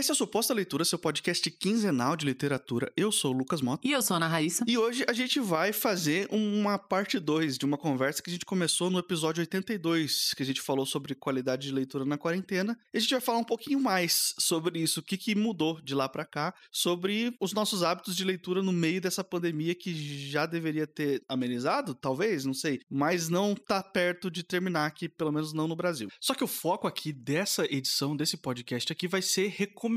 Esse é o Suposta Leitura, seu podcast quinzenal de literatura. Eu sou o Lucas Mota. E eu sou a Ana Raíssa. E hoje a gente vai fazer uma parte 2 de uma conversa que a gente começou no episódio 82, que a gente falou sobre qualidade de leitura na quarentena. E a gente vai falar um pouquinho mais sobre isso, o que, que mudou de lá para cá, sobre os nossos hábitos de leitura no meio dessa pandemia que já deveria ter amenizado, talvez, não sei, mas não tá perto de terminar aqui, pelo menos não no Brasil. Só que o foco aqui dessa edição, desse podcast aqui, vai ser recomendar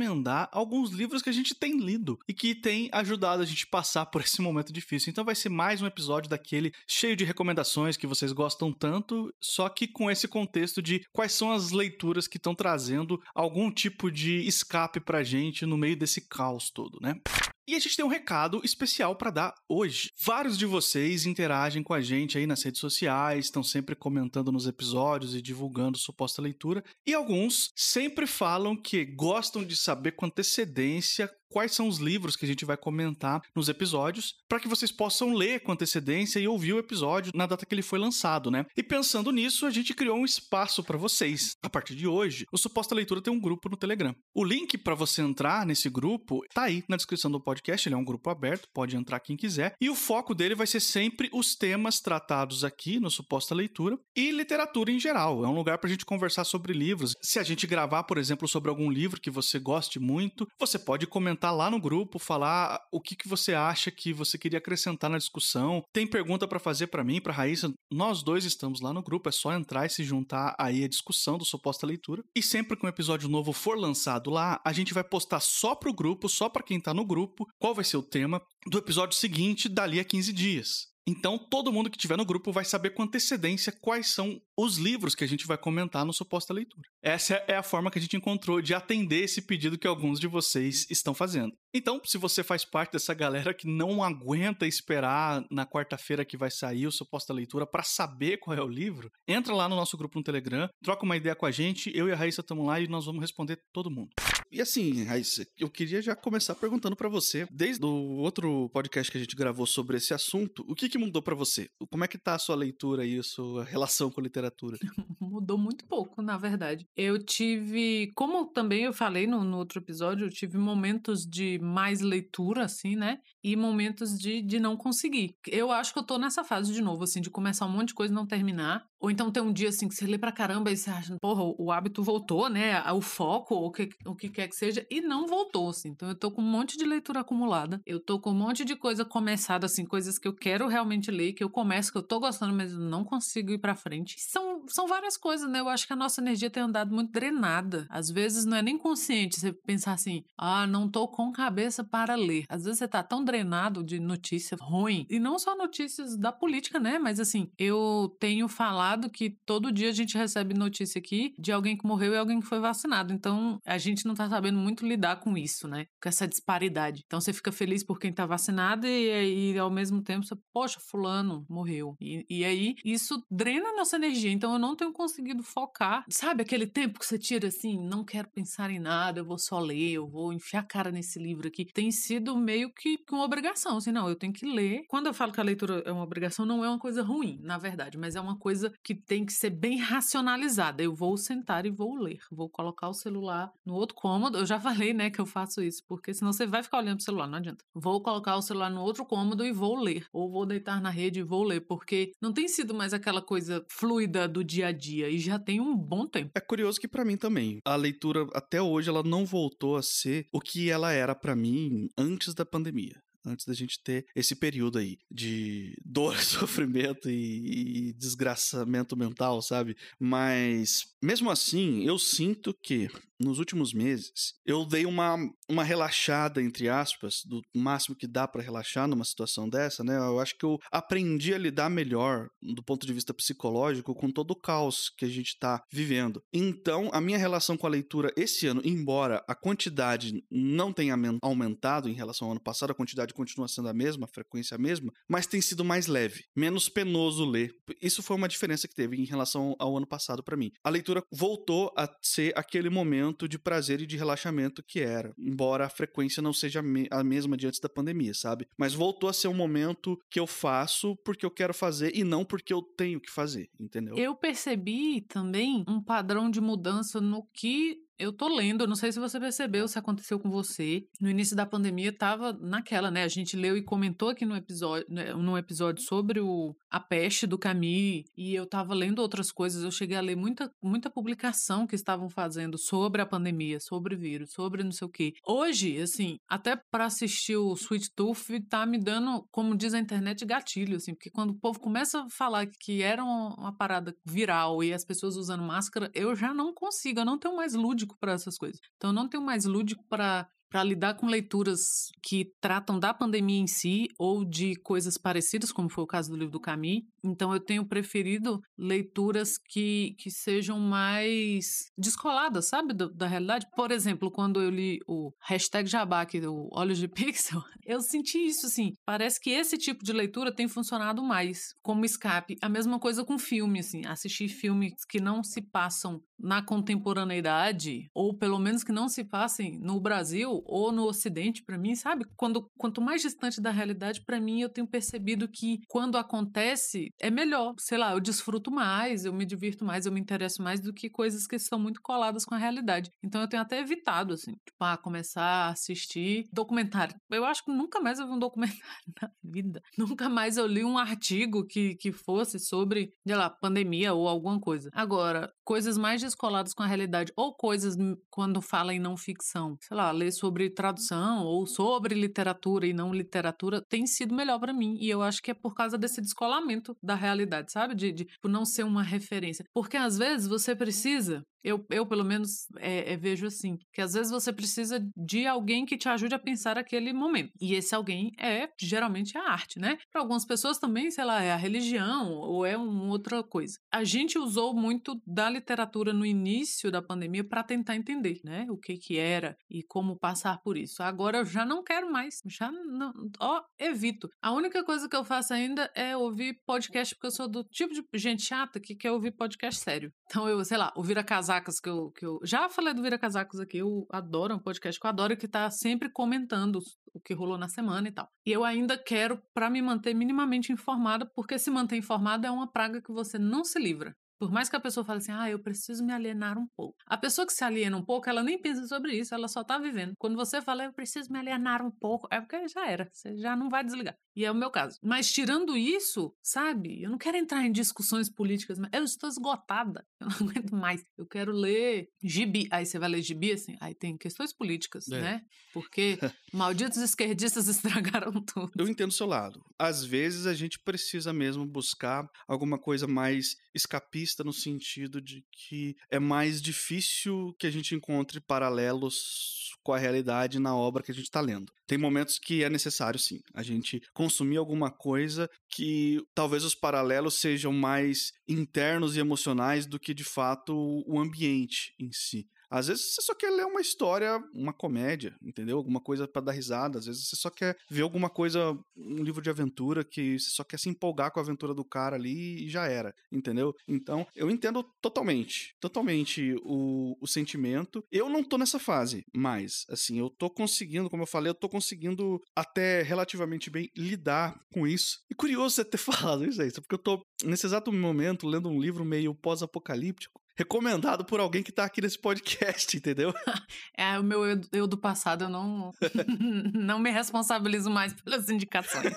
alguns livros que a gente tem lido e que tem ajudado a gente passar por esse momento difícil. Então vai ser mais um episódio daquele cheio de recomendações que vocês gostam tanto, só que com esse contexto de quais são as leituras que estão trazendo algum tipo de escape pra gente no meio desse caos todo, né? E a gente tem um recado especial para dar hoje. Vários de vocês interagem com a gente aí nas redes sociais, estão sempre comentando nos episódios e divulgando suposta leitura, e alguns sempre falam que gostam de saber com antecedência quais são os livros que a gente vai comentar nos episódios, para que vocês possam ler com antecedência e ouvir o episódio na data que ele foi lançado, né? E pensando nisso, a gente criou um espaço para vocês. A partir de hoje, o Suposta Leitura tem um grupo no Telegram. O link para você entrar nesse grupo tá aí na descrição do podcast, ele é um grupo aberto, pode entrar quem quiser, e o foco dele vai ser sempre os temas tratados aqui no Suposta Leitura e literatura em geral. É um lugar pra gente conversar sobre livros. Se a gente gravar, por exemplo, sobre algum livro que você goste muito, você pode comentar lá no grupo, falar o que, que você acha que você queria acrescentar na discussão. Tem pergunta para fazer para mim, para Raíssa. Nós dois estamos lá no grupo, é só entrar e se juntar aí à discussão do suposta leitura. E sempre que um episódio novo for lançado lá, a gente vai postar só pro grupo, só para quem tá no grupo, qual vai ser o tema do episódio seguinte dali a 15 dias. Então, todo mundo que estiver no grupo vai saber com antecedência quais são os livros que a gente vai comentar no suposta leitura. Essa é a forma que a gente encontrou de atender esse pedido que alguns de vocês estão fazendo. Então, se você faz parte dessa galera que não aguenta esperar na quarta-feira que vai sair o suposta leitura para saber qual é o livro, entra lá no nosso grupo no Telegram, troca uma ideia com a gente, eu e a Raíssa estamos lá e nós vamos responder todo mundo. E assim, Raíssa, eu queria já começar perguntando para você, desde o outro podcast que a gente gravou sobre esse assunto, o que, que mudou para você? Como é que tá a sua leitura e a sua relação com a literatura? Mudou muito pouco, na verdade. Eu tive, como também eu falei no, no outro episódio, eu tive momentos de mais leitura, assim, né? E momentos de, de não conseguir. Eu acho que eu tô nessa fase de novo, assim, de começar um monte de coisa e não terminar. Ou então tem um dia, assim, que você lê pra caramba e você acha, porra, o hábito voltou, né? O foco, o que, o que quer que seja, e não voltou, assim. Então eu tô com um monte de leitura acumulada. Eu tô com um monte de coisa começada, assim, coisas que eu quero realmente ler, que eu começo, que eu tô gostando, mas não consigo ir pra frente. São, são várias coisas, né? Eu acho que a nossa energia tem andado muito drenada. Às vezes não é nem consciente você pensar assim, ah, não tô com cabeça para ler. Às vezes você tá tão drenado de notícia ruim, e não só notícias da política, né? Mas assim, eu tenho falado que todo dia a gente recebe notícia aqui de alguém que morreu e alguém que foi vacinado. Então, a gente não tá sabendo muito lidar com isso, né? Com essa disparidade. Então, você fica feliz por quem tá vacinado e, e ao mesmo tempo você, poxa, fulano morreu. E, e aí, isso drena a nossa energia. Então, eu não tenho conseguido focar. Sabe aquele tempo que você tira assim, não quero pensar em nada, eu vou só ler, eu vou enfiar a cara nesse livro aqui. Tem sido meio que uma obrigação, assim, não, eu tenho que ler. Quando eu falo que a leitura é uma obrigação, não é uma coisa ruim, na verdade, mas é uma coisa que tem que ser bem racionalizada. Eu vou sentar e vou ler. Vou colocar o celular no outro cômodo. Eu já falei, né, que eu faço isso, porque senão você vai ficar olhando pro celular, não adianta. Vou colocar o celular no outro cômodo e vou ler. Ou vou deitar na rede e vou ler, porque não tem sido mais aquela coisa fluida do dia a dia e já tem um bom tempo. É curioso que para mim também, a leitura até hoje ela não voltou a ser o que ela era para mim antes da pandemia antes da gente ter esse período aí de dor, sofrimento e, e, desgraçamento mental, sabe? Mas mesmo assim, eu sinto que nos últimos meses eu dei uma, uma relaxada, entre aspas, do máximo que dá para relaxar numa situação dessa, né? Eu acho que eu aprendi a lidar melhor do ponto de vista psicológico com todo o caos que a gente tá vivendo. Então, a minha relação com a leitura esse ano, embora a quantidade não tenha aumentado em relação ao ano passado, a quantidade continua sendo a mesma, a frequência a mesma, mas tem sido mais leve, menos penoso ler. Isso foi uma diferença que teve em relação ao ano passado para mim. A leitura voltou a ser aquele momento de prazer e de relaxamento que era, embora a frequência não seja a mesma de antes da pandemia, sabe? Mas voltou a ser um momento que eu faço porque eu quero fazer e não porque eu tenho que fazer, entendeu? Eu percebi também um padrão de mudança no que eu tô lendo, não sei se você percebeu, se aconteceu com você. No início da pandemia tava naquela, né? A gente leu e comentou aqui no episódio, né, num episódio sobre o, a peste do Camus, e eu tava lendo outras coisas. Eu cheguei a ler muita, muita publicação que estavam fazendo sobre a pandemia, sobre o vírus, sobre não sei o quê. Hoje, assim, até para assistir o Sweet Tooth tá me dando, como diz a internet, gatilho, assim, porque quando o povo começa a falar que era uma parada viral e as pessoas usando máscara, eu já não consigo, eu não tenho mais lúdico para essas coisas. Então, eu não tenho mais lúdico para para lidar com leituras que tratam da pandemia em si ou de coisas parecidas, como foi o caso do livro do Camus. Então, eu tenho preferido leituras que, que sejam mais descoladas, sabe, da, da realidade. Por exemplo, quando eu li o hashtag Jabá, aqui, o Olhos de Pixel, eu senti isso, assim. Parece que esse tipo de leitura tem funcionado mais como escape. A mesma coisa com filme, assim. Assistir filmes que não se passam na contemporaneidade, ou pelo menos que não se passem no Brasil, ou no Ocidente, para mim, sabe? Quando, quanto mais distante da realidade, para mim, eu tenho percebido que quando acontece, é melhor. Sei lá, eu desfruto mais, eu me divirto mais, eu me interesso mais do que coisas que estão muito coladas com a realidade. Então eu tenho até evitado, assim, tipo, ah, começar a assistir documentário. Eu acho que nunca mais eu vi um documentário na vida. Nunca mais eu li um artigo que, que fosse sobre, sei lá, pandemia ou alguma coisa. Agora, coisas mais descoladas com a realidade, ou coisas quando fala em não ficção, sei lá, ler sobre tradução ou sobre literatura e não literatura tem sido melhor para mim. E eu acho que é por causa desse descolamento da realidade, sabe? De, de por não ser uma referência. Porque às vezes você precisa eu, eu pelo menos, é, é, vejo assim, que às vezes você precisa de alguém que te ajude a pensar aquele momento. E esse alguém é, geralmente, a arte, né? Para algumas pessoas também, sei lá, é a religião ou é uma outra coisa. A gente usou muito da literatura no início da pandemia para tentar entender, né? O que que era e como passar por isso. Agora eu já não quero mais, já não, ó, evito. A única coisa que eu faço ainda é ouvir podcast, porque eu sou do tipo de gente chata que quer ouvir podcast sério. Então eu, sei lá, ouvir a casa Casacas, que eu, que eu já falei do Vira Casacas aqui, eu adoro, é um podcast que eu adoro, que tá sempre comentando o que rolou na semana e tal. E eu ainda quero para me manter minimamente informada, porque se manter informada é uma praga que você não se livra. Por mais que a pessoa fale assim, ah, eu preciso me alienar um pouco. A pessoa que se aliena um pouco, ela nem pensa sobre isso, ela só tá vivendo. Quando você fala, eu preciso me alienar um pouco, é porque já era, você já não vai desligar. E é o meu caso. Mas tirando isso, sabe, eu não quero entrar em discussões políticas, mas eu estou esgotada. Eu não aguento mais. Eu quero ler gibi. Aí você vai ler gibi, assim, aí tem questões políticas, é. né? Porque malditos esquerdistas estragaram tudo. Eu entendo o seu lado. Às vezes a gente precisa mesmo buscar alguma coisa mais escapista no sentido de que é mais difícil que a gente encontre paralelos com a realidade na obra que a gente está lendo. Tem momentos que é necessário, sim, a gente consumir alguma coisa que talvez os paralelos sejam mais internos e emocionais do que de fato o ambiente em si. Às vezes você só quer ler uma história, uma comédia, entendeu? Alguma coisa para dar risada. Às vezes você só quer ver alguma coisa, um livro de aventura que você só quer se empolgar com a aventura do cara ali e já era, entendeu? Então, eu entendo totalmente, totalmente o, o sentimento. Eu não tô nessa fase, mas, assim, eu tô conseguindo, como eu falei, eu tô conseguindo até relativamente bem lidar com isso. E curioso você ter falado isso aí, porque eu tô, nesse exato momento, lendo um livro meio pós-apocalíptico recomendado por alguém que tá aqui nesse podcast, entendeu? É, o meu eu, eu do passado, eu não, não me responsabilizo mais pelas indicações.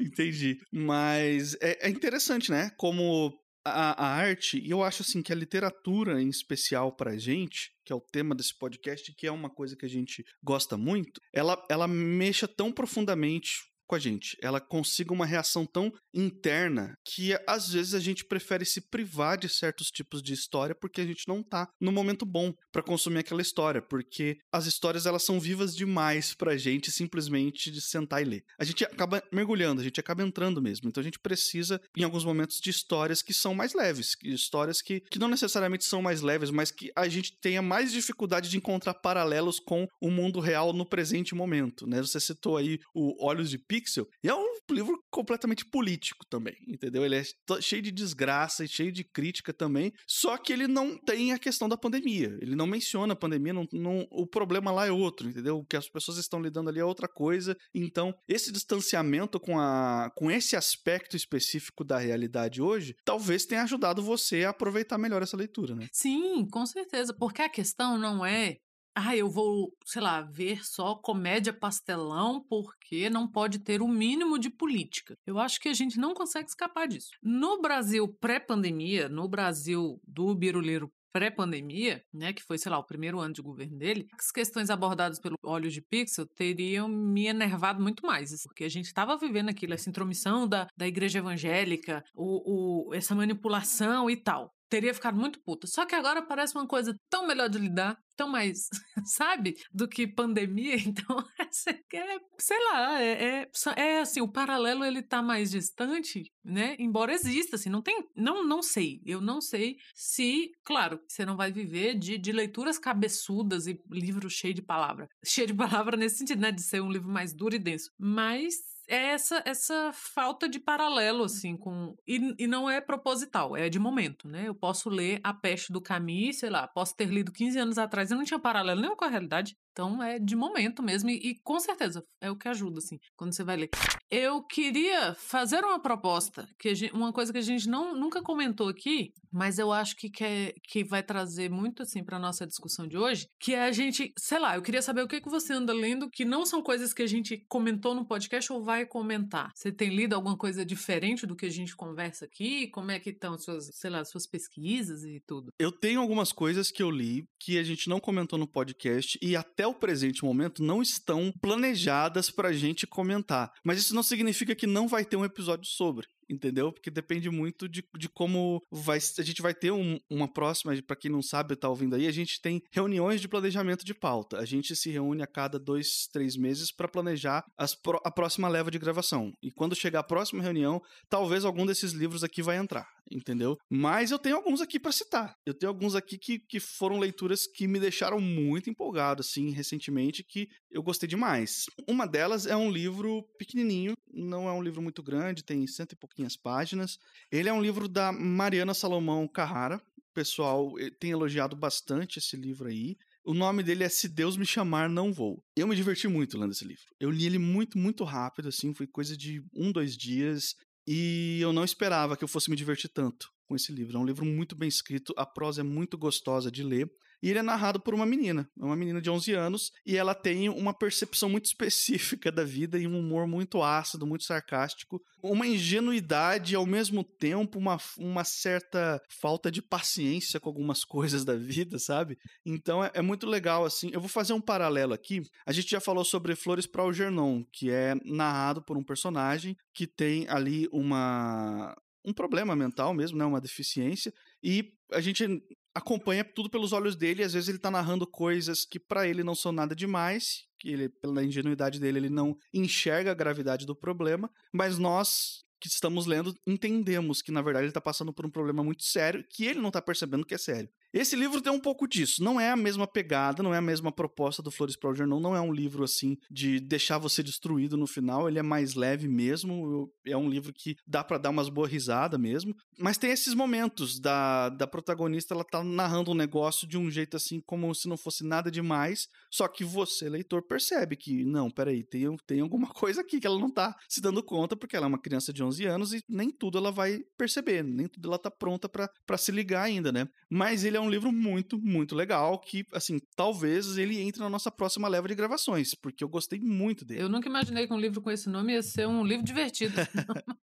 Entendi. Mas é, é interessante, né? Como a, a, arte, e eu acho assim que a literatura em especial pra gente, que é o tema desse podcast, que é uma coisa que a gente gosta muito, ela, ela mexa tão profundamente com a gente, ela consiga uma reação tão interna que às vezes a gente prefere se privar de certos tipos de história porque a gente não tá no momento bom para consumir aquela história, porque as histórias elas são vivas demais pra gente simplesmente de sentar e ler. A gente acaba mergulhando, a gente acaba entrando mesmo. Então a gente precisa em alguns momentos de histórias que são mais leves, histórias que, que não necessariamente são mais leves, mas que a gente tenha mais dificuldade de encontrar paralelos com o mundo real no presente momento, né? Você citou aí o Olhos de Pique Pixel. E é um livro completamente político também, entendeu? Ele é cheio de desgraça e cheio de crítica também, só que ele não tem a questão da pandemia. Ele não menciona a pandemia, não, não, o problema lá é outro, entendeu? O que as pessoas estão lidando ali é outra coisa. Então, esse distanciamento com, a, com esse aspecto específico da realidade hoje, talvez tenha ajudado você a aproveitar melhor essa leitura, né? Sim, com certeza, porque a questão não é ah, eu vou, sei lá, ver só comédia pastelão porque não pode ter o mínimo de política. Eu acho que a gente não consegue escapar disso. No Brasil pré-pandemia, no Brasil do Biruleiro pré-pandemia, né, que foi, sei lá, o primeiro ano de governo dele, as questões abordadas pelo Olhos de Pixel teriam me enervado muito mais, assim, porque a gente estava vivendo aquilo, essa intromissão da, da igreja evangélica, o, o, essa manipulação e tal teria ficado muito puta. Só que agora parece uma coisa tão melhor de lidar, tão mais, sabe, do que pandemia. Então, é, sei lá, é, é, é, assim, o paralelo ele tá mais distante, né? Embora exista, assim, não tem, não, não sei, eu não sei se, claro, você não vai viver de, de leituras cabeçudas e livros cheios de palavra, cheio de palavra nesse sentido, né, de ser um livro mais duro e denso, mas é essa, essa falta de paralelo, assim, com. E, e não é proposital, é de momento, né? Eu posso ler A Peste do Camus, sei lá, posso ter lido 15 anos atrás e não tinha paralelo nenhum com a realidade. Então é de momento mesmo e, e, com certeza é o que ajuda assim quando você vai ler. Eu queria fazer uma proposta que gente, uma coisa que a gente não nunca comentou aqui, mas eu acho que quer, que vai trazer muito assim para nossa discussão de hoje, que é a gente, sei lá, eu queria saber o que que você anda lendo que não são coisas que a gente comentou no podcast ou vai comentar. Você tem lido alguma coisa diferente do que a gente conversa aqui? Como é que estão suas, sei lá, suas pesquisas e tudo? Eu tenho algumas coisas que eu li que a gente não comentou no podcast e até até o presente momento não estão planejadas para a gente comentar. Mas isso não significa que não vai ter um episódio sobre entendeu? Porque depende muito de, de como vai, a gente vai ter um, uma próxima, para quem não sabe, tá ouvindo aí, a gente tem reuniões de planejamento de pauta. A gente se reúne a cada dois, três meses para planejar as, a próxima leva de gravação. E quando chegar a próxima reunião, talvez algum desses livros aqui vai entrar, entendeu? Mas eu tenho alguns aqui para citar. Eu tenho alguns aqui que, que foram leituras que me deixaram muito empolgado, assim, recentemente, que eu gostei demais. Uma delas é um livro pequenininho, não é um livro muito grande, tem cento e pouquinhas páginas. Ele é um livro da Mariana Salomão Carrara. O pessoal eh, tem elogiado bastante esse livro aí. O nome dele é Se Deus Me Chamar, Não Vou. Eu me diverti muito lendo esse livro. Eu li ele muito, muito rápido, assim, foi coisa de um, dois dias. E eu não esperava que eu fosse me divertir tanto com esse livro. É um livro muito bem escrito, a prosa é muito gostosa de ler. E ele é narrado por uma menina, uma menina de 11 anos, e ela tem uma percepção muito específica da vida e um humor muito ácido, muito sarcástico, uma ingenuidade e ao mesmo tempo uma, uma certa falta de paciência com algumas coisas da vida, sabe? Então é, é muito legal assim. Eu vou fazer um paralelo aqui. A gente já falou sobre Flores para o Gernon, que é narrado por um personagem que tem ali uma um problema mental mesmo, né, uma deficiência, e a gente acompanha tudo pelos olhos dele, e às vezes ele tá narrando coisas que para ele não são nada demais, que ele, pela ingenuidade dele, ele não enxerga a gravidade do problema, mas nós que estamos lendo entendemos que na verdade ele está passando por um problema muito sério que ele não está percebendo que é sério. Esse livro tem um pouco disso. Não é a mesma pegada, não é a mesma proposta do Flores para o Jornal. Não é um livro assim de deixar você destruído no final. Ele é mais leve mesmo. É um livro que dá para dar umas boas risadas mesmo. Mas tem esses momentos da, da protagonista, ela tá narrando um negócio de um jeito assim, como se não fosse nada demais. Só que você, leitor, percebe que, não, peraí, tem, tem alguma coisa aqui que ela não tá se dando conta, porque ela é uma criança de 11 anos e nem tudo ela vai perceber, nem tudo ela tá pronta para se ligar ainda, né? Mas ele é um livro muito, muito legal que, assim, talvez ele entre na nossa próxima leva de gravações, porque eu gostei muito dele. Eu nunca imaginei que um livro com esse nome ia ser um livro divertido.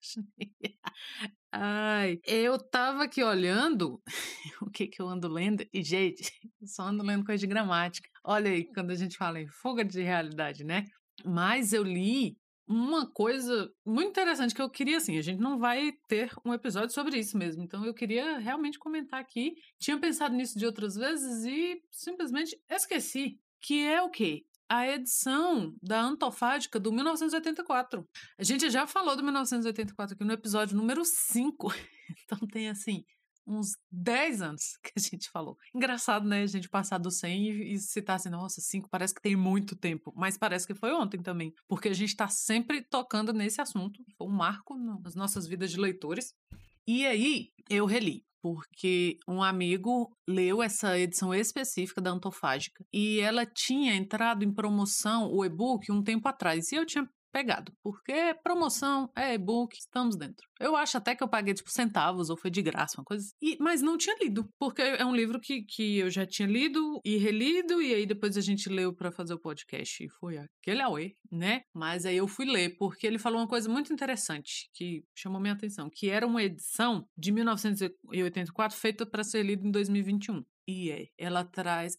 Ai, eu tava aqui olhando o que que eu ando lendo, e gente, só ando lendo coisa de gramática. Olha aí, quando a gente fala em fuga de realidade, né? Mas eu li uma coisa muito interessante que eu queria, assim, a gente não vai ter um episódio sobre isso mesmo, então eu queria realmente comentar aqui. Tinha pensado nisso de outras vezes e simplesmente esqueci. Que é o quê? A edição da Antofágica do 1984. A gente já falou do 1984 aqui no episódio número 5. Então tem, assim, uns 10 anos que a gente falou. Engraçado, né? A gente passar do 100 e, citar assim, nossa, 5 parece que tem muito tempo, mas parece que foi ontem também, porque a gente tá sempre tocando nesse assunto. Foi um marco nas nossas vidas de leitores. E aí, eu reli porque um amigo leu essa edição específica da Antofágica e ela tinha entrado em promoção, o e-book, um tempo atrás. E eu tinha pegado, porque promoção, é e-book, estamos dentro. Eu acho até que eu paguei, tipo, centavos, ou foi de graça, uma coisa assim. E, mas não tinha lido, porque é um livro que, que eu já tinha lido e relido, e aí depois a gente leu para fazer o podcast, e foi aquele auê, né? Mas aí eu fui ler, porque ele falou uma coisa muito interessante, que chamou minha atenção, que era uma edição de 1984 feita para ser lida em 2021. E é, ela traz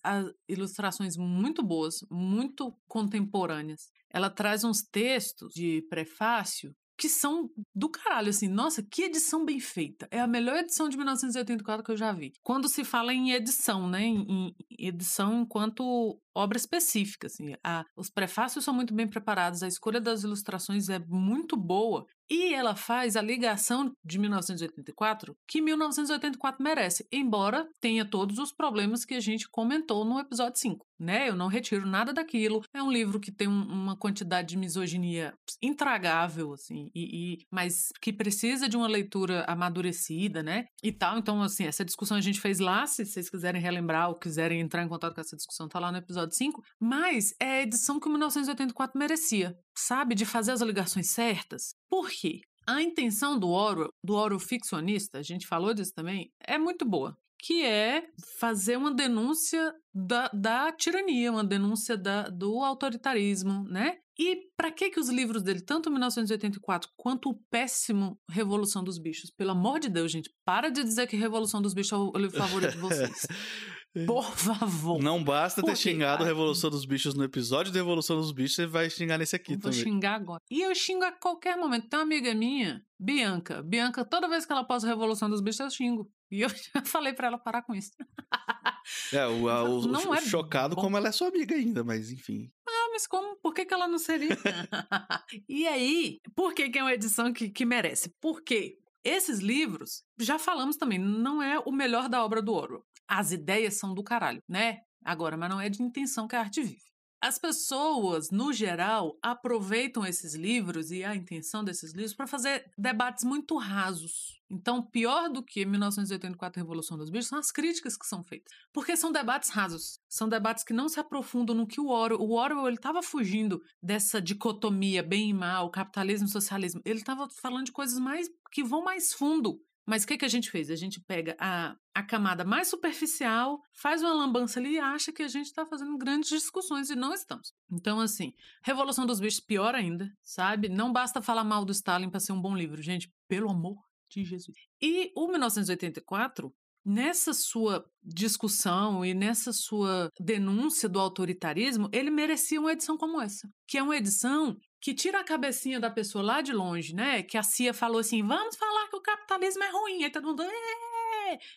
ilustrações muito boas, muito contemporâneas. Ela traz uns textos de prefácio que são do caralho, assim. Nossa, que edição bem feita. É a melhor edição de 1984 que eu já vi. Quando se fala em edição, né? Em, edição enquanto obra específica, assim. A, os prefácios são muito bem preparados, a escolha das ilustrações é muito boa. E ela faz a ligação de 1984 que 1984 merece, embora tenha todos os problemas que a gente comentou no episódio 5, né? Eu não retiro nada daquilo. É um livro que tem um, uma quantidade de misoginia intragável, assim, e, e, mas que precisa de uma leitura amadurecida, né? E tal. Então, assim, essa discussão a gente fez lá. Se vocês quiserem relembrar ou quiserem entrar em contato com essa discussão, tá lá no episódio 5. Mas é a edição que 1984 merecia sabe, de fazer as ligações certas. Por quê? A intenção do Orwell, do Orwell ficcionista, a gente falou disso também, é muito boa, que é fazer uma denúncia da, da tirania, uma denúncia da, do autoritarismo, né? E para que que os livros dele, tanto 1984 quanto o péssimo Revolução dos Bichos, pelo amor de Deus, gente, para de dizer que Revolução dos Bichos é o livro favorito de vocês. Por favor. Não basta ter xingado a Revolução dos Bichos no episódio da Revolução dos Bichos, você vai xingar nesse aqui Vou também. Vou xingar agora. E eu xingo a qualquer momento. Tem uma amiga minha, Bianca. Bianca, toda vez que ela posta Revolução dos Bichos, eu xingo. E eu já falei para ela parar com isso. É, o, a, o, não o é chocado bom. como ela é sua amiga ainda, mas enfim. Ah, mas como? Por que, que ela não seria? e aí, por que, que é uma edição que, que merece? Porque esses livros, já falamos também, não é o melhor da obra do Orwell as ideias são do caralho, né? Agora, mas não é de intenção que a arte vive. As pessoas, no geral, aproveitam esses livros e a intenção desses livros para fazer debates muito rasos. Então, pior do que 1984 Revolução dos Bichos são as críticas que são feitas. Porque são debates rasos. São debates que não se aprofundam no que o Orwell... O Orwell estava fugindo dessa dicotomia bem e mal, capitalismo e socialismo. Ele estava falando de coisas mais que vão mais fundo. Mas o que, que a gente fez? A gente pega a, a camada mais superficial, faz uma lambança ali e acha que a gente está fazendo grandes discussões e não estamos. Então, assim, Revolução dos Bichos, pior ainda, sabe? Não basta falar mal do Stalin para ser um bom livro, gente, pelo amor de Jesus. E o 1984 nessa sua discussão e nessa sua denúncia do autoritarismo, ele merecia uma edição como essa, que é uma edição que tira a cabecinha da pessoa lá de longe, né? Que a Cia falou assim: vamos falar que o capitalismo é ruim. Aí todo mundo.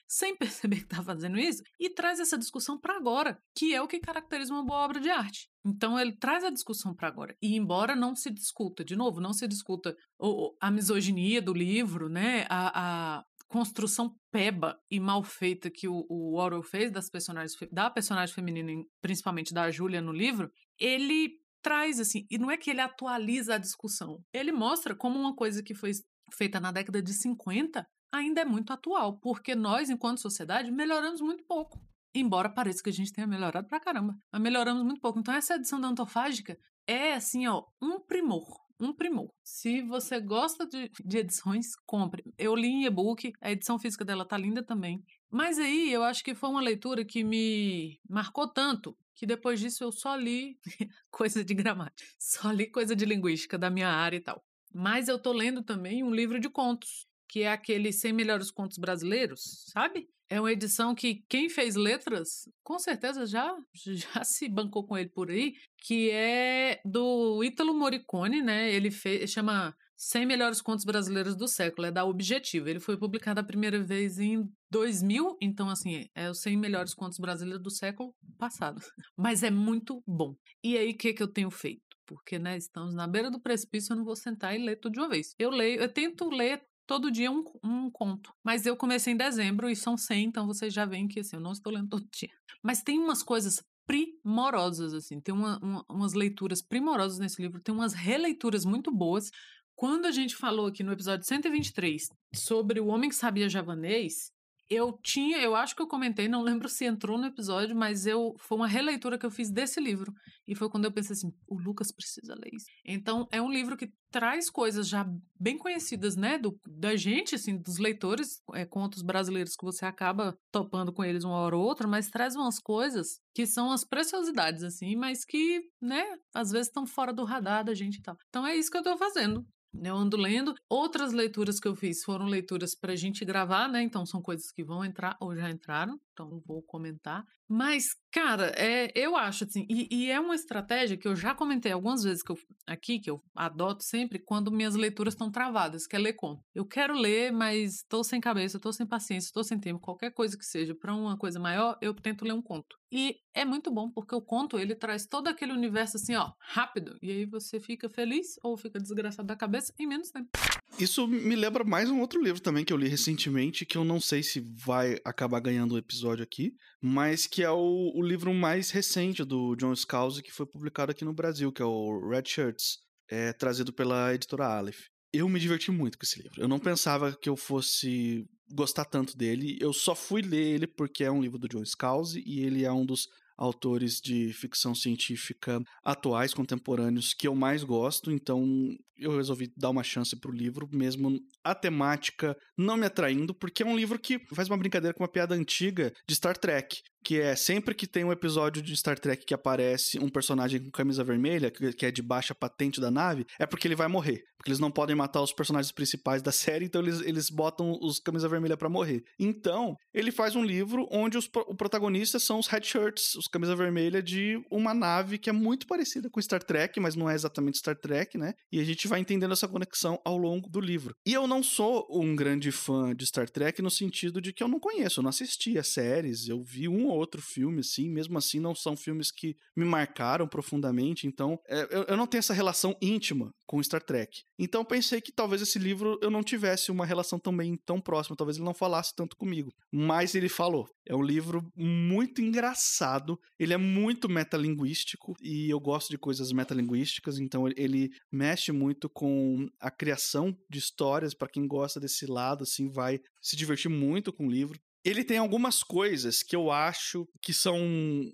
Sem perceber que tá fazendo isso, e traz essa discussão para agora, que é o que caracteriza uma boa obra de arte. Então ele traz a discussão para agora. E embora não se discuta, de novo, não se discuta a misoginia do livro, né? A, a construção peba e mal feita que o, o Orwell fez das personagens, da personagem feminina, principalmente da Júlia no livro, ele traz assim, e não é que ele atualiza a discussão, ele mostra como uma coisa que foi feita na década de 50 ainda é muito atual, porque nós, enquanto sociedade, melhoramos muito pouco. Embora pareça que a gente tenha melhorado pra caramba, mas melhoramos muito pouco. Então, essa edição da Antofágica é, assim, ó, um primor. Um primor. Se você gosta de, de edições, compre. Eu li em e-book, a edição física dela tá linda também. Mas aí eu acho que foi uma leitura que me marcou tanto que depois disso eu só li coisa de gramática, só li coisa de linguística da minha área e tal. Mas eu tô lendo também um livro de contos, que é aquele 100 melhores contos brasileiros, sabe? É uma edição que quem fez letras, com certeza já já se bancou com ele por aí, que é do Ítalo Morricone, né? Ele fez, chama 100 melhores contos brasileiros do século, é da Objetivo. Ele foi publicado a primeira vez em 2000, então assim, é os 100 melhores contos brasileiros do século passado. Mas é muito bom. E aí o que que eu tenho feito? Porque, né, estamos na beira do precipício, eu não vou sentar e ler tudo de uma vez. Eu leio, eu tento ler todo dia um, um conto. Mas eu comecei em dezembro e são 100, então vocês já veem que assim, eu não estou lendo todo dia. Mas tem umas coisas primorosas, assim. Tem uma, uma, umas leituras primorosas nesse livro, tem umas releituras muito boas. Quando a gente falou aqui no episódio 123 sobre o homem que sabia javanês, eu tinha, eu acho que eu comentei, não lembro se entrou no episódio, mas eu foi uma releitura que eu fiz desse livro. E foi quando eu pensei assim, o Lucas precisa ler isso. Então, é um livro que traz coisas já bem conhecidas, né, do, da gente, assim, dos leitores, é, contos brasileiros que você acaba topando com eles uma hora ou outra, mas traz umas coisas que são as preciosidades, assim, mas que, né, às vezes estão fora do radar da gente e tal. Então é isso que eu tô fazendo. Eu ando lendo. Outras leituras que eu fiz foram leituras para a gente gravar, né? Então são coisas que vão entrar ou já entraram, então vou comentar. Mas, cara, é, eu acho assim, e, e, é uma estratégia que eu já comentei algumas vezes que eu, aqui, que eu adoto sempre quando minhas leituras estão travadas, que é ler conto. Eu quero ler, mas estou sem cabeça, estou sem paciência, estou sem tempo, qualquer coisa que seja, para uma coisa maior, eu tento ler um conto. E é muito bom, porque o conto, ele traz todo aquele universo assim, ó, rápido. E aí você fica feliz ou fica desgraçado da cabeça em menos tempo. Isso me lembra mais um outro livro também que eu li recentemente, que eu não sei se vai acabar ganhando o um episódio aqui, mas que é o, o, livro mais recente do John Scalzi, que foi publicado aqui no Brasil, que é o Red Shirts, é, trazido pela editora Aleph. Eu me diverti muito com esse livro. Eu não pensava que eu fosse gostar tanto dele. Eu só fui ler ele porque é um livro do John Scalzi e ele é um dos autores de ficção científica atuais, contemporâneos, que eu mais gosto, então eu resolvi dar uma chance pro livro, mesmo a temática não me atraindo, porque é um livro que faz uma brincadeira com uma piada antiga de Star Trek, que é sempre que tem um episódio de Star Trek que aparece um personagem com camisa vermelha, que é de baixa patente da nave, é porque ele vai morrer. Porque eles não podem matar os personagens principais da série, então eles, eles botam os camisa vermelha para morrer. Então, ele faz um livro onde os o protagonistas são os Red Shirts, os camisa vermelha de uma nave que é muito parecida com Star Trek, mas não é exatamente Star Trek, né? E a gente vai entendendo essa conexão ao longo do livro. E eu não sou um grande fã de Star Trek no sentido de que eu não conheço, eu não assisti as séries, eu vi um ou outro filme, assim, mesmo assim não são filmes que me marcaram profundamente, então é, eu, eu não tenho essa relação íntima com Star Trek. Então pensei que talvez esse livro eu não tivesse uma relação também tão próxima, talvez ele não falasse tanto comigo. Mas ele falou. É um livro muito engraçado, ele é muito metalinguístico e eu gosto de coisas metalinguísticas, então ele mexe muito com a criação de histórias para quem gosta desse lado, assim, vai se divertir muito com o livro. Ele tem algumas coisas que eu acho que são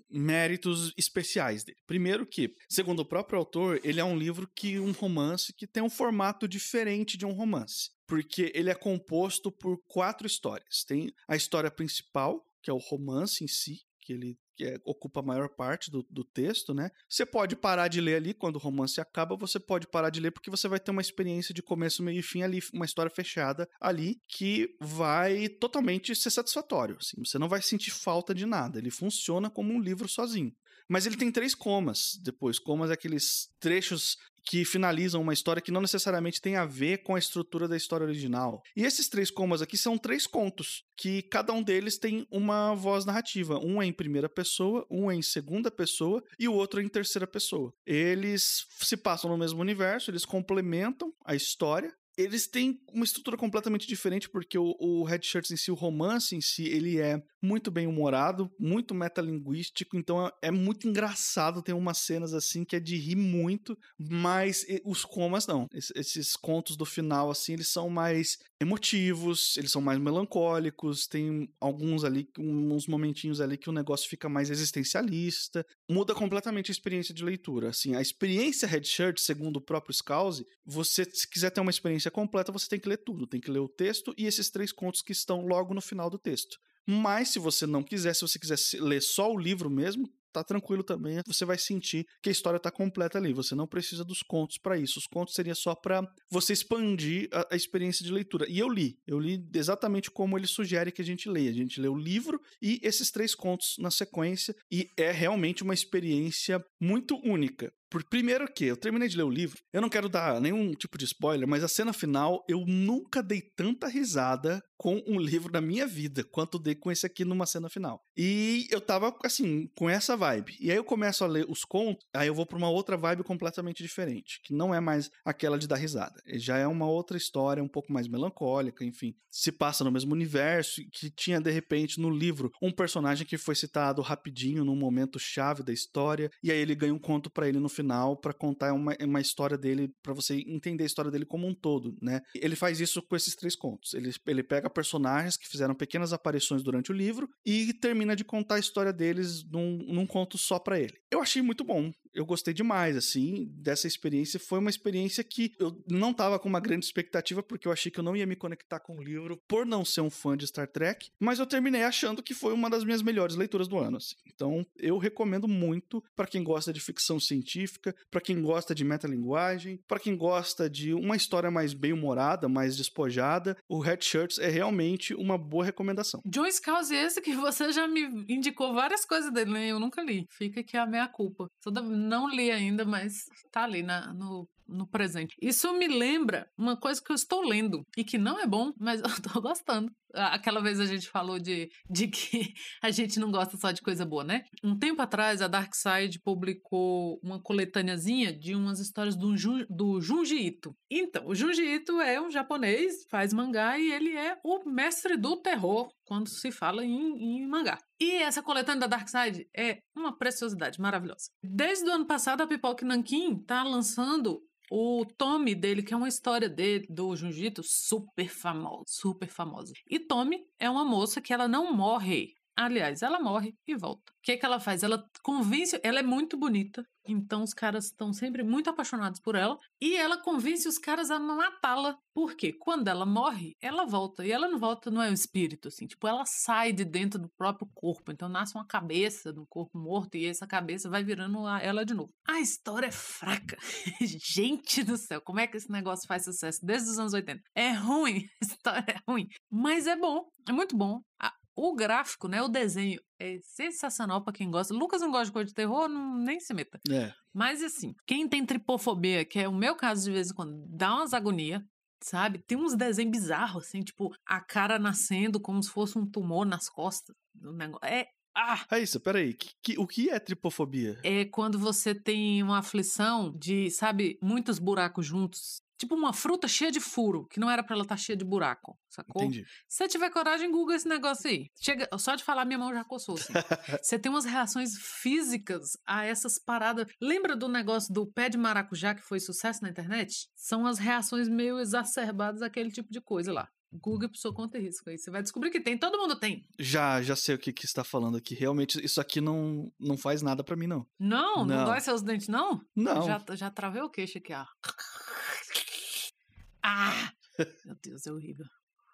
méritos especiais dele. Primeiro que, segundo o próprio autor, ele é um livro que um romance que tem um formato diferente de um romance, porque ele é composto por quatro histórias. Tem a história principal, que é o romance em si, que ele que é, ocupa a maior parte do, do texto, né? Você pode parar de ler ali quando o romance acaba, você pode parar de ler porque você vai ter uma experiência de começo, meio e fim ali, uma história fechada ali que vai totalmente ser satisfatório. Assim, você não vai sentir falta de nada. Ele funciona como um livro sozinho. Mas ele tem três comas depois. Comas é aqueles trechos que finalizam uma história que não necessariamente tem a ver com a estrutura da história original. E esses três comas aqui são três contos, que cada um deles tem uma voz narrativa. Um é em primeira pessoa, um é em segunda pessoa e o outro é em terceira pessoa. Eles se passam no mesmo universo, eles complementam a história eles têm uma estrutura completamente diferente, porque o, o Red Shirts em si, o romance em si, ele é muito bem humorado, muito metalinguístico, então é, é muito engraçado, tem umas cenas assim que é de rir muito, mas os comas não. Es, esses contos do final, assim, eles são mais emotivos, eles são mais melancólicos, tem alguns ali, uns momentinhos ali que o negócio fica mais existencialista, muda completamente a experiência de leitura, assim, a experiência Red Shirt, segundo o próprio Scouse, você, se quiser ter uma experiência completa, você tem que ler tudo, tem que ler o texto e esses três contos que estão logo no final do texto. Mas se você não quiser, se você quiser ler só o livro mesmo, tá tranquilo também, você vai sentir que a história está completa ali. Você não precisa dos contos para isso. Os contos seria só para você expandir a, a, experiência de leitura. E eu li, eu li exatamente como ele sugere que a gente leia. A gente lê o livro e esses três contos na sequência e é realmente uma experiência muito única. Por primeiro que eu terminei de ler o livro, eu não quero dar nenhum tipo de spoiler, mas a cena final eu nunca dei tanta risada com um livro da minha vida quanto dei com esse aqui numa cena final. E eu tava assim, com essa vibe. E aí eu começo a ler os contos, aí eu vou para uma outra vibe completamente diferente, que não é mais aquela de dar risada. Já é uma outra história, um pouco mais melancólica, enfim. Se passa no mesmo universo que tinha de repente no livro um personagem que foi citado rapidinho num momento chave da história, e aí ele ganha um conto para ele no final para contar uma, uma história dele para você entender a história dele como um todo, né? Ele faz isso com esses três contos. Ele ele pega personagens que fizeram pequenas aparições durante o livro e termina de contar a história deles num, num conto só para ele. Eu achei muito bom eu gostei demais, assim, dessa experiência. Foi uma experiência que eu não tava com uma grande expectativa, porque eu achei que eu não ia me conectar com o livro por não ser um fã de Star Trek, mas eu terminei achando que foi uma das minhas melhores leituras do ano, assim. Então, eu recomendo muito para quem gosta de ficção científica, para quem gosta de metalinguagem, para quem gosta de uma história mais bem-humorada, mais despojada, o Red Shirts é realmente uma boa recomendação. John Scouse esse que você já me indicou várias coisas dele, né? Eu nunca li. Fica aqui a minha culpa. Toda não li ainda, mas tá ali na, no, no presente. Isso me lembra uma coisa que eu estou lendo e que não é bom, mas eu tô gostando. Aquela vez a gente falou de, de que a gente não gosta só de coisa boa, né? Um tempo atrás, a Dark Side publicou uma coletâneazinha de umas histórias do, do Junji Ito. Então, o Junji Ito é um japonês, faz mangá e ele é o mestre do terror quando se fala em, em mangá. E essa coletânea da Dark Side é uma preciosidade maravilhosa. Desde o ano passado, a Pipoca Nankin tá lançando o Tommy dele, que é uma história dele, do Jiu-Jitsu, super famosa, super famosa. E Tommy é uma moça que ela não morre. Aliás, ela morre e volta. O que, que ela faz? Ela convence. Ela é muito bonita, então os caras estão sempre muito apaixonados por ela. E ela convence os caras a matá-la. Porque quando ela morre, ela volta. E ela não volta, não é um espírito, assim. Tipo, ela sai de dentro do próprio corpo. Então nasce uma cabeça no corpo morto e essa cabeça vai virando ela de novo. A história é fraca. Gente do céu, como é que esse negócio faz sucesso desde os anos 80? É ruim, a história é ruim. Mas é bom, é muito bom. O gráfico, né? O desenho é sensacional para quem gosta. Lucas não gosta de coisa de terror, não, nem se meta. É. Mas assim, quem tem tripofobia, que é o meu caso de vez em quando, dá umas agonia, sabe? Tem uns desenhos bizarros, assim, tipo, a cara nascendo como se fosse um tumor nas costas. negócio. É. Ah! É isso, peraí. Que, que, o que é tripofobia? É quando você tem uma aflição de, sabe, muitos buracos juntos tipo uma fruta cheia de furo, que não era para ela estar tá cheia de buraco, sacou? Entendi. Se você tiver coragem, google esse negócio aí. Chega, só de falar, minha mão já coçou. Assim. você tem umas reações físicas a essas paradas. Lembra do negócio do pé de maracujá que foi sucesso na internet? São as reações meio exacerbadas àquele tipo de coisa lá. Google por sua conta e risco aí. Você vai descobrir que tem, todo mundo tem. Já, já sei o que, que está falando aqui. Realmente, isso aqui não, não faz nada para mim, não. Não? Não, não dói seus dentes, não? Não. Já, já travei o queixo aqui, ó. Ah! Meu Deus, é horrível.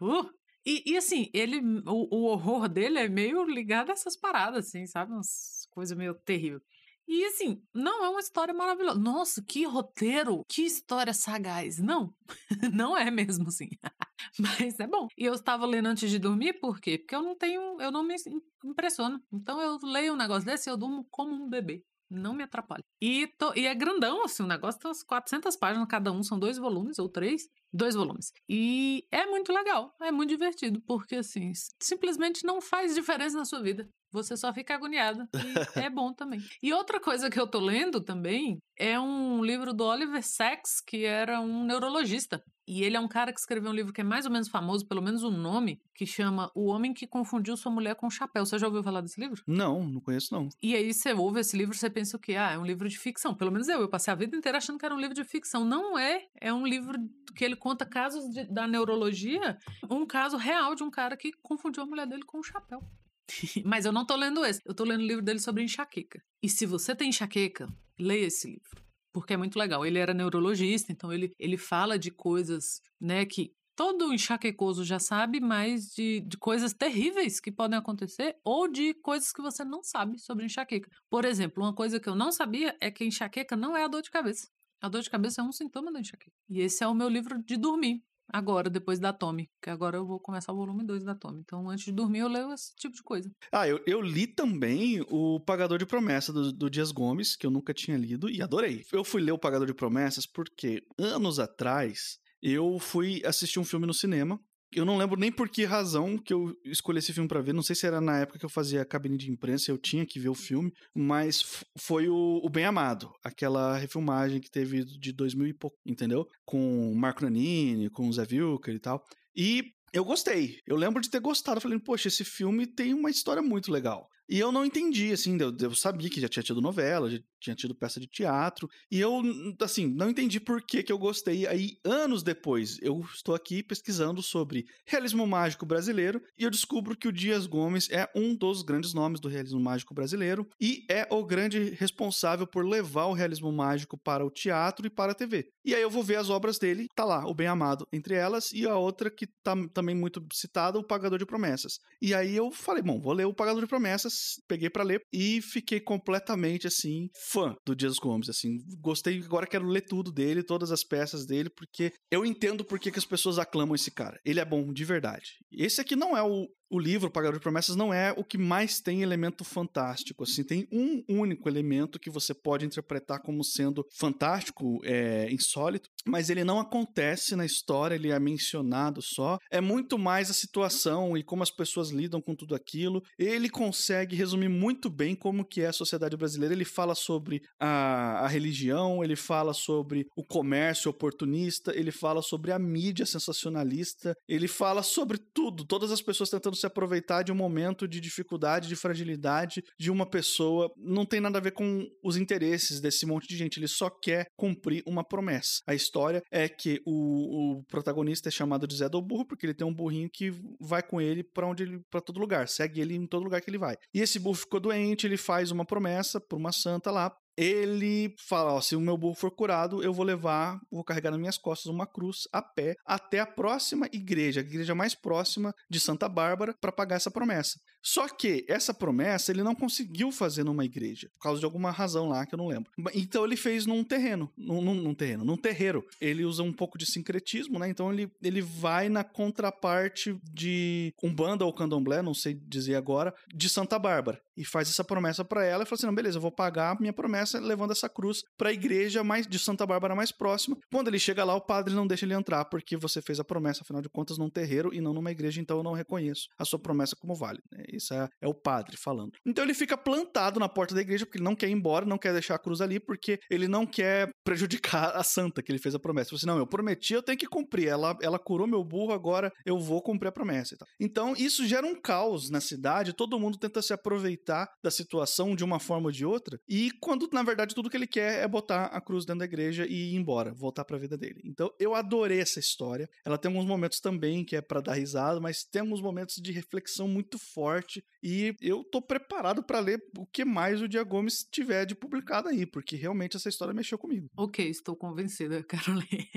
Uh! E, e assim, ele, o, o, horror dele é meio ligado a essas paradas, assim, sabe? Umas coisas meio terrível. E assim, não é uma história maravilhosa. Nossa, que roteiro, que história sagaz. Não, não é mesmo assim. Mas é bom. E eu estava lendo antes de dormir, por quê? Porque eu não tenho, eu não me impressiono. Então eu leio um negócio desse e eu durmo como um bebê. Não me atrapalha. E, e é grandão, assim, o negócio tem umas 400 páginas cada um, são dois volumes ou três. Dois volumes. E é muito legal, é muito divertido, porque, assim, simplesmente não faz diferença na sua vida. Você só fica agoniada. E é bom também. E outra coisa que eu tô lendo também é um livro do Oliver Sacks, que era um neurologista. E ele é um cara que escreveu um livro que é mais ou menos famoso, pelo menos o nome, que chama O Homem que Confundiu Sua Mulher com o Chapéu. Você já ouviu falar desse livro? Não, não conheço não. E aí você ouve esse livro, você pensa o quê? Ah, é um livro de ficção. Pelo menos eu, eu passei a vida inteira achando que era um livro de ficção. Não é, é um livro que ele conta casos de, da neurologia, um caso real de um cara que confundiu a mulher dele com o chapéu. Mas eu não tô lendo esse, eu tô lendo o livro dele sobre enxaqueca. E se você tem enxaqueca, leia esse livro porque é muito legal. Ele era neurologista, então ele, ele fala de coisas, né, que todo enxaquecoso já sabe, mas de, de coisas terríveis que podem acontecer ou de coisas que você não sabe sobre enxaqueca. Por exemplo, uma coisa que eu não sabia é que enxaqueca não é a dor de cabeça. A dor de cabeça é um sintoma da enxaqueca. E esse é o meu livro de dormir. Agora, depois da Tommy. Que agora eu vou começar o volume 2 da Tommy. Então, antes de dormir, eu leio esse tipo de coisa. Ah, eu, eu li também o Pagador de Promessas do, do Dias Gomes, que eu nunca tinha lido, e adorei. Eu fui ler o Pagador de Promessas porque, anos atrás, eu fui assistir um filme no cinema eu não lembro nem por que razão que eu escolhi esse filme para ver. Não sei se era na época que eu fazia cabine de imprensa, eu tinha que ver o filme, mas foi o, o Bem Amado, aquela refilmagem que teve de 2000 e pouco, entendeu? Com o Marco Nanini, com o Zé Vilker e tal. E eu gostei. Eu lembro de ter gostado. Falei, poxa, esse filme tem uma história muito legal. E eu não entendi, assim, eu, eu, sabia que já tinha tido novela, já tinha tido peça de teatro, e eu, assim, não entendi por que, que eu gostei. Aí, anos depois, eu estou aqui pesquisando sobre realismo mágico brasileiro, e eu descubro que o Dias Gomes é um dos grandes nomes do realismo mágico brasileiro, e é o grande responsável por levar o realismo mágico para o teatro e para a TV. E aí eu vou ver as obras dele, tá lá, O Bem Amado entre elas, e a outra que tá também muito citada, O Pagador de Promessas. E aí eu falei, bom, vou ler O Pagador de Promessas, peguei para ler e fiquei completamente assim fã do Dias Gomes, assim, gostei, agora quero ler tudo dele, todas as peças dele, porque eu entendo por que, as pessoas aclamam esse cara. Ele é bom de verdade. Esse aqui não é o, o livro Pagador de Promessas não é o que mais tem elemento fantástico. Assim, tem um único elemento que você pode interpretar como sendo fantástico, é, insólito, mas ele não acontece na história, ele é mencionado só. É muito mais a situação e como as pessoas lidam com tudo aquilo. Ele consegue resumir muito bem como que é a sociedade brasileira. Ele fala sobre a, a religião, ele fala sobre o comércio oportunista, ele fala sobre a mídia sensacionalista, ele fala sobre tudo, todas as pessoas tentando tentando se aproveitar de um momento de dificuldade, de fragilidade de uma pessoa. Não tem nada a ver com os interesses desse monte de gente. Ele só quer cumprir uma promessa. A história é que o, o protagonista é chamado de Zé do Burro porque ele tem um burrinho que vai com ele para onde ele para todo lugar, segue ele em todo lugar que ele vai. E esse burro ficou doente, ele faz uma promessa por uma santa lá ele fala: ó, se o meu burro for curado, eu vou levar, vou carregar nas minhas costas uma cruz a pé até a próxima igreja, a igreja mais próxima de Santa Bárbara, para pagar essa promessa. Só que essa promessa ele não conseguiu fazer numa igreja, por causa de alguma razão lá que eu não lembro. Então ele fez num terreno, num, num, terreno, num terreiro. Ele usa um pouco de sincretismo, né? Então ele, ele vai na contraparte de Umbanda ou Candomblé, não sei dizer agora, de Santa Bárbara. E faz essa promessa para ela e fala assim: não, beleza, eu vou pagar minha promessa levando essa cruz para a igreja mais de Santa Bárbara mais próxima. Quando ele chega lá, o padre não deixa ele entrar porque você fez a promessa, afinal de contas, num terreiro e não numa igreja, então eu não reconheço a sua promessa como. Né? Isso é, é, o padre falando. Então ele fica plantado na porta da igreja porque ele não quer ir embora, não quer deixar a cruz ali porque ele não quer prejudicar a santa que ele fez a promessa. Ele assim, não, eu prometi, eu tenho que cumprir. Ela, ela curou meu burro, agora eu vou cumprir a promessa. Então isso gera um caos na cidade, todo mundo tenta se aproveitar da situação de uma forma ou de outra. E quando na verdade, tudo que ele quer é botar a cruz dentro da igreja e ir embora, voltar para a vida dele. Então, eu adorei essa história. Ela tem alguns momentos também que é para dar risada, mas tem alguns momentos de reflexão muito forte e eu tô preparado para ler o que mais o Dia Gomes tiver de publicado aí, porque realmente essa história mexeu comigo. Ok, estou convencida, quero ler.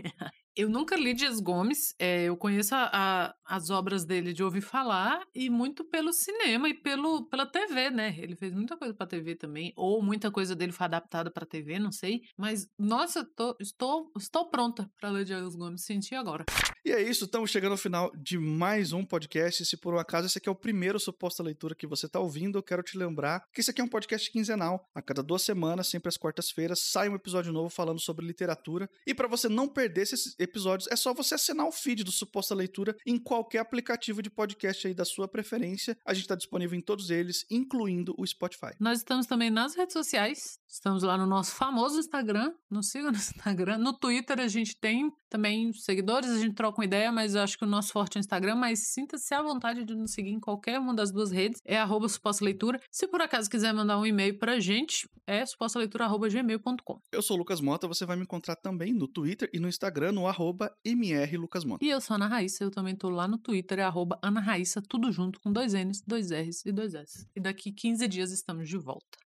Eu nunca li Dias Gomes, é, eu conheço a, a, as obras dele de ouvir falar e muito pelo cinema e pelo, pela TV, né? Ele fez muita coisa pra TV também, ou muita coisa dele foi adaptada pra TV, não sei. Mas, nossa, tô, estou, estou pronta para ler Dias Gomes, senti agora. E é isso, estamos chegando ao final de mais um podcast. Se por um acaso esse aqui é o primeiro suposta leitura que você está ouvindo, eu quero te lembrar que esse aqui é um podcast quinzenal. A cada duas semanas, sempre às quartas-feiras, sai um episódio novo falando sobre literatura. E para você não perder esses episódios, é só você assinar o feed do Suposta Leitura em qualquer aplicativo de podcast aí da sua preferência. A gente está disponível em todos eles, incluindo o Spotify. Nós estamos também nas redes sociais. Estamos lá no nosso famoso Instagram. Nos siga no Instagram. No Twitter a gente tem também seguidores, a gente troca uma ideia, mas eu acho que o nosso forte é o Instagram. Mas sinta-se à vontade de nos seguir em qualquer uma das duas redes. É arroba suposta leitura. Se por acaso quiser mandar um e-mail pra gente, é supostaleitura.gmail.com. Eu sou o Lucas Mota, você vai me encontrar também no Twitter e no Instagram, no arroba mrlucasmota. E eu sou a Ana Raíssa, eu também tô lá no Twitter, é arroba Ana Raíssa, tudo junto, com dois N's, dois R's e dois S. E daqui 15 dias estamos de volta.